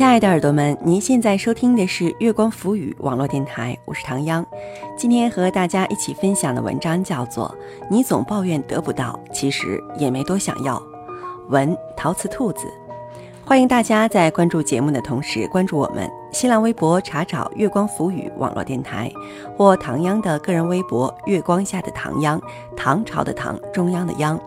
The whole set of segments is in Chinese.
亲爱的耳朵们，您现在收听的是月光浮语网络电台，我是唐央。今天和大家一起分享的文章叫做《你总抱怨得不到，其实也没多想要》。文陶瓷兔子，欢迎大家在关注节目的同时关注我们新浪微博，查找“月光浮语网络电台”或唐央的个人微博“月光下的唐央”，唐朝的唐，中央的央。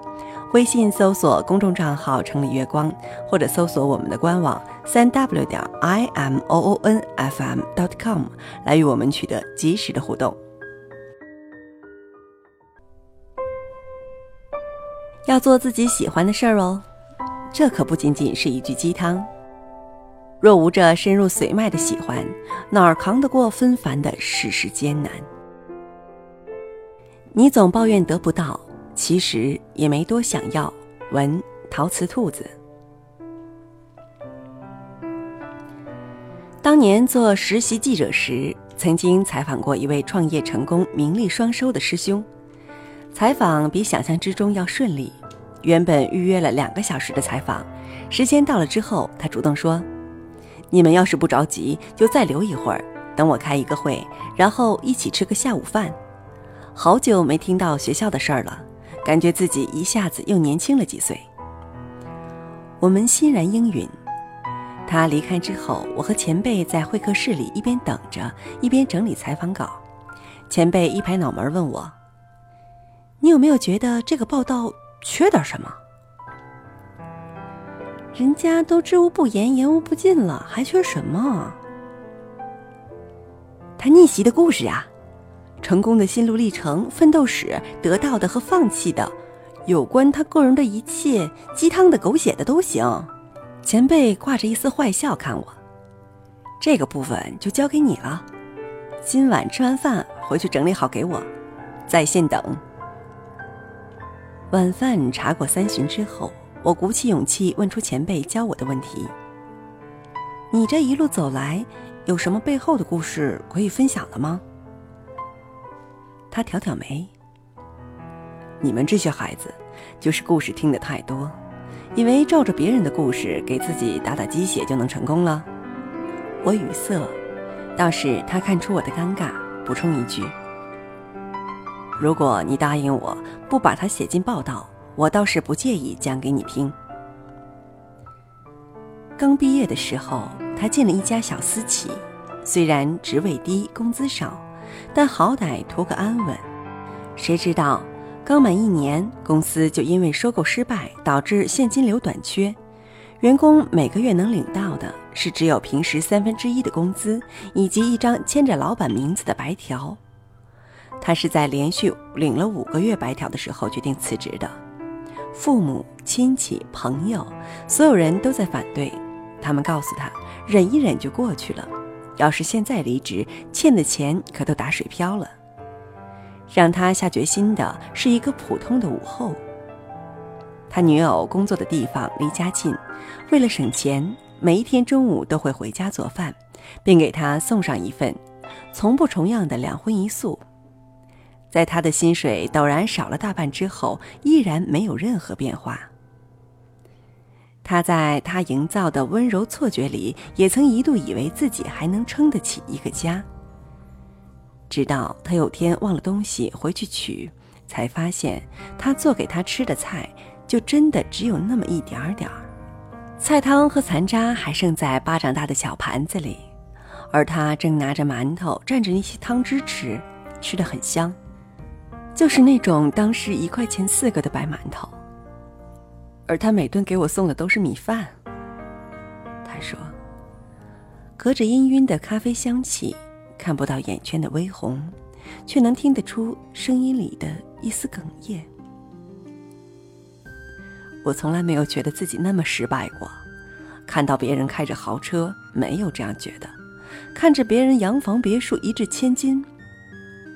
微信搜索公众账号“城里月光”，或者搜索我们的官网三 w 点 i m o o n f m dot com 来与我们取得及时的互动。要做自己喜欢的事儿哦，这可不仅仅是一句鸡汤。若无着深入髓脉的喜欢，哪儿扛得过纷繁的世事艰难？你总抱怨得不到。其实也没多想要。文陶瓷兔子，当年做实习记者时，曾经采访过一位创业成功、名利双收的师兄。采访比想象之中要顺利，原本预约了两个小时的采访，时间到了之后，他主动说：“你们要是不着急，就再留一会儿，等我开一个会，然后一起吃个下午饭。”好久没听到学校的事儿了。感觉自己一下子又年轻了几岁。我们欣然应允。他离开之后，我和前辈在会客室里一边等着，一边整理采访稿。前辈一拍脑门问我：“你有没有觉得这个报道缺点什么？人家都知无不言，言无不尽了，还缺什么？他逆袭的故事呀。”成功的心路历程、奋斗史、得到的和放弃的，有关他个人的一切，鸡汤的、狗血的都行。前辈挂着一丝坏笑看我，这个部分就交给你了。今晚吃完饭回去整理好给我，在线等。晚饭茶过三巡之后，我鼓起勇气问出前辈教我的问题：你这一路走来，有什么背后的故事可以分享的吗？他挑挑眉：“你们这些孩子，就是故事听得太多，以为照着别人的故事给自己打打鸡血就能成功了。”我语塞，倒是他看出我的尴尬，补充一句：“如果你答应我不把它写进报道，我倒是不介意讲给你听。”刚毕业的时候，他进了一家小私企，虽然职位低，工资少。但好歹图个安稳，谁知道刚满一年，公司就因为收购失败导致现金流短缺，员工每个月能领到的是只有平时三分之一的工资，以及一张签着老板名字的白条。他是在连续领了五个月白条的时候决定辞职的，父母亲戚朋友所有人都在反对，他们告诉他忍一忍就过去了。要是现在离职，欠的钱可都打水漂了。让他下决心的是一个普通的午后。他女友工作的地方离家近，为了省钱，每一天中午都会回家做饭，并给他送上一份，从不重样的两荤一素。在他的薪水陡然少了大半之后，依然没有任何变化。他在他营造的温柔错觉里，也曾一度以为自己还能撑得起一个家。直到他有天忘了东西回去取，才发现他做给他吃的菜，就真的只有那么一点点儿，菜汤和残渣还剩在巴掌大的小盘子里，而他正拿着馒头蘸着那些汤汁吃，吃得很香，就是那种当时一块钱四个的白馒头。而他每顿给我送的都是米饭。他说：“隔着氤氲的咖啡香气，看不到眼圈的微红，却能听得出声音里的一丝哽咽。”我从来没有觉得自己那么失败过。看到别人开着豪车，没有这样觉得；看着别人洋房别墅一掷千金，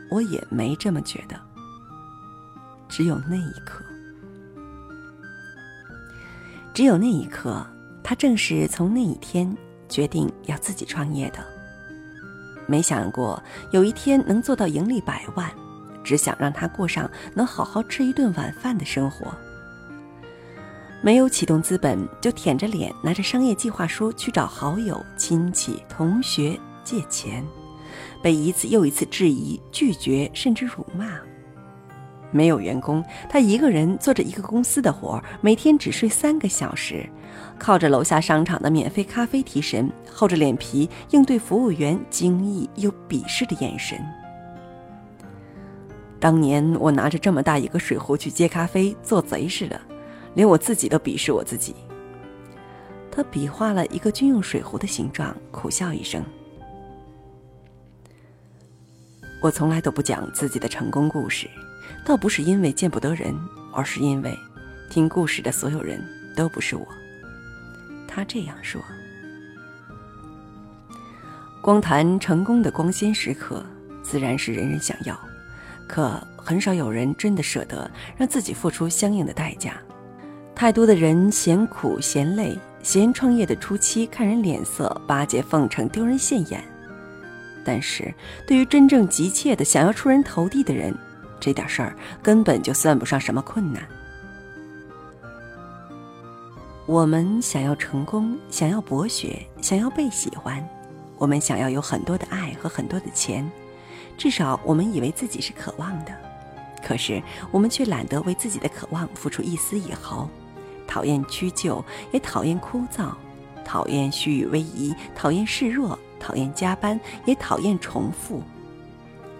我也没这么觉得。只有那一刻。只有那一刻，他正是从那一天决定要自己创业的。没想过有一天能做到盈利百万，只想让他过上能好好吃一顿晚饭的生活。没有启动资本，就舔着脸拿着商业计划书去找好友、亲戚、同学借钱，被一次又一次质疑、拒绝，甚至辱骂。没有员工，他一个人做着一个公司的活，每天只睡三个小时，靠着楼下商场的免费咖啡提神，厚着脸皮应对服务员惊异又鄙视的眼神。当年我拿着这么大一个水壶去接咖啡，做贼似的，连我自己都鄙视我自己。他比划了一个军用水壶的形状，苦笑一声。我从来都不讲自己的成功故事。倒不是因为见不得人，而是因为听故事的所有人都不是我。他这样说。光谈成功的光鲜时刻，自然是人人想要，可很少有人真的舍得让自己付出相应的代价。太多的人嫌苦嫌累，嫌创业的初期看人脸色，巴结奉承，丢人现眼。但是对于真正急切的想要出人头地的人，这点事儿根本就算不上什么困难。我们想要成功，想要博学，想要被喜欢，我们想要有很多的爱和很多的钱，至少我们以为自己是渴望的。可是我们却懒得为自己的渴望付出一丝一毫，讨厌屈就，也讨厌枯燥，讨厌虚与委蛇，讨厌示弱，讨厌加班，也讨厌重复。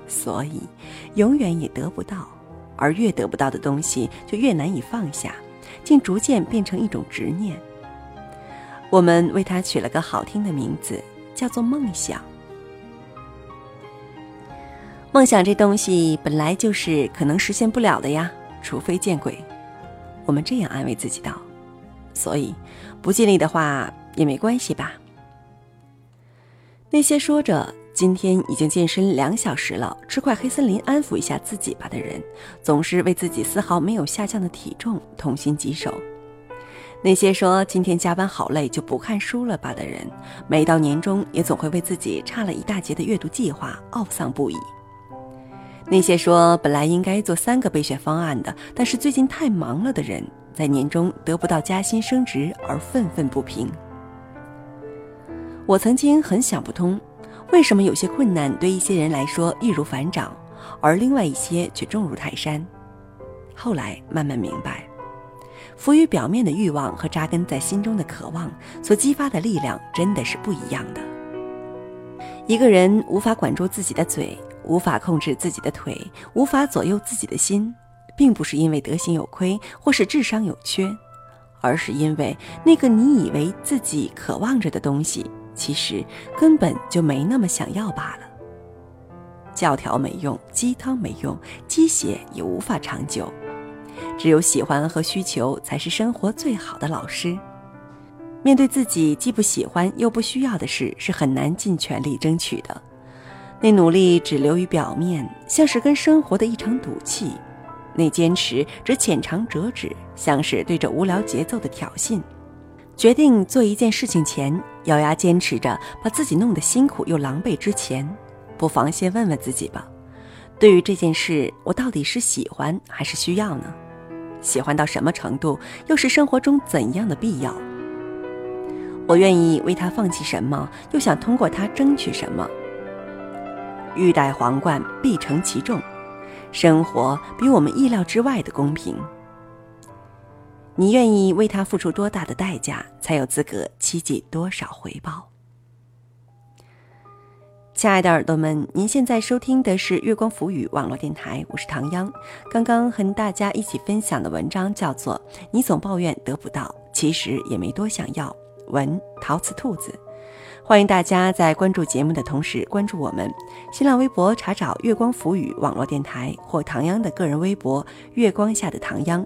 所以，永远也得不到，而越得不到的东西就越难以放下，竟逐渐变成一种执念。我们为它取了个好听的名字，叫做梦想。梦想这东西本来就是可能实现不了的呀，除非见鬼。我们这样安慰自己道。所以，不尽力的话也没关系吧。那些说着。今天已经健身两小时了，吃块黑森林安抚一下自己吧的人，总是为自己丝毫没有下降的体重痛心疾首。那些说今天加班好累就不看书了吧的人，每到年终也总会为自己差了一大截的阅读计划懊丧不已。那些说本来应该做三个备选方案的，但是最近太忙了的人，在年终得不到加薪升职而愤愤不平。我曾经很想不通。为什么有些困难对一些人来说易如反掌，而另外一些却重如泰山？后来慢慢明白，浮于表面的欲望和扎根在心中的渴望所激发的力量真的是不一样的。一个人无法管住自己的嘴，无法控制自己的腿，无法左右自己的心，并不是因为德行有亏或是智商有缺，而是因为那个你以为自己渴望着的东西。其实根本就没那么想要罢了。教条没用，鸡汤没用，鸡血也无法长久。只有喜欢和需求才是生活最好的老师。面对自己既不喜欢又不需要的事，是很难尽全力争取的。那努力只流于表面，像是跟生活的一场赌气；那坚持只浅尝辄止，像是对着无聊节奏的挑衅。决定做一件事情前，咬牙坚持着，把自己弄得辛苦又狼狈之前，不妨先问问自己吧：对于这件事，我到底是喜欢还是需要呢？喜欢到什么程度，又是生活中怎样的必要？我愿意为他放弃什么，又想通过他争取什么？欲戴皇冠，必承其重。生活比我们意料之外的公平。你愿意为他付出多大的代价，才有资格期冀多少回报？亲爱的耳朵们，您现在收听的是月光浮语网络电台，我是唐央。刚刚和大家一起分享的文章叫做《你总抱怨得不到，其实也没多想要》，文陶瓷兔子。欢迎大家在关注节目的同时关注我们，新浪微博查找“月光浮语网络电台”或唐央的个人微博“月光下的唐央”。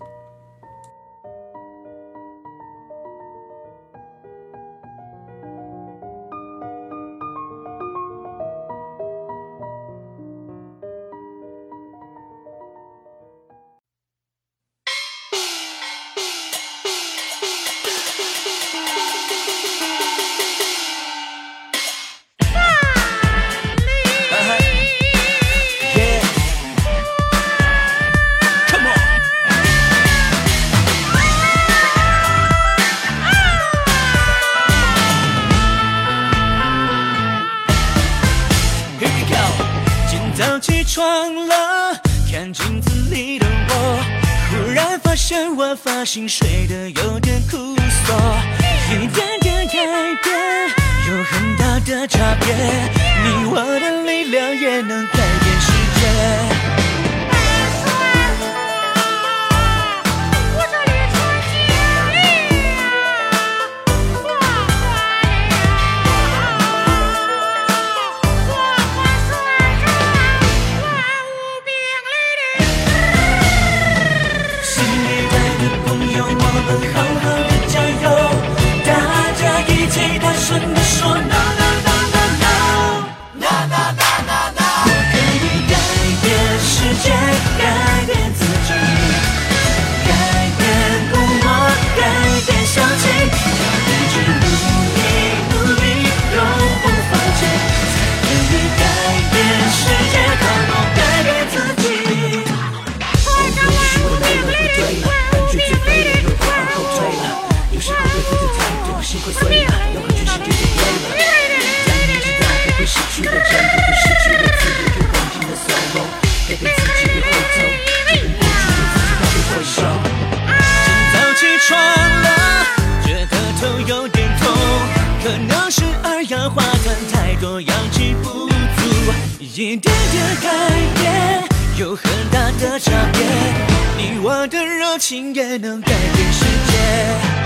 床了，看镜子里的我，忽然发现我发型睡得有点枯索，一点点改变，有很大的差别，你我的力量也能改变世界。多阳气不足一点点改变，有很大的差别。你我的热情也能改变世界。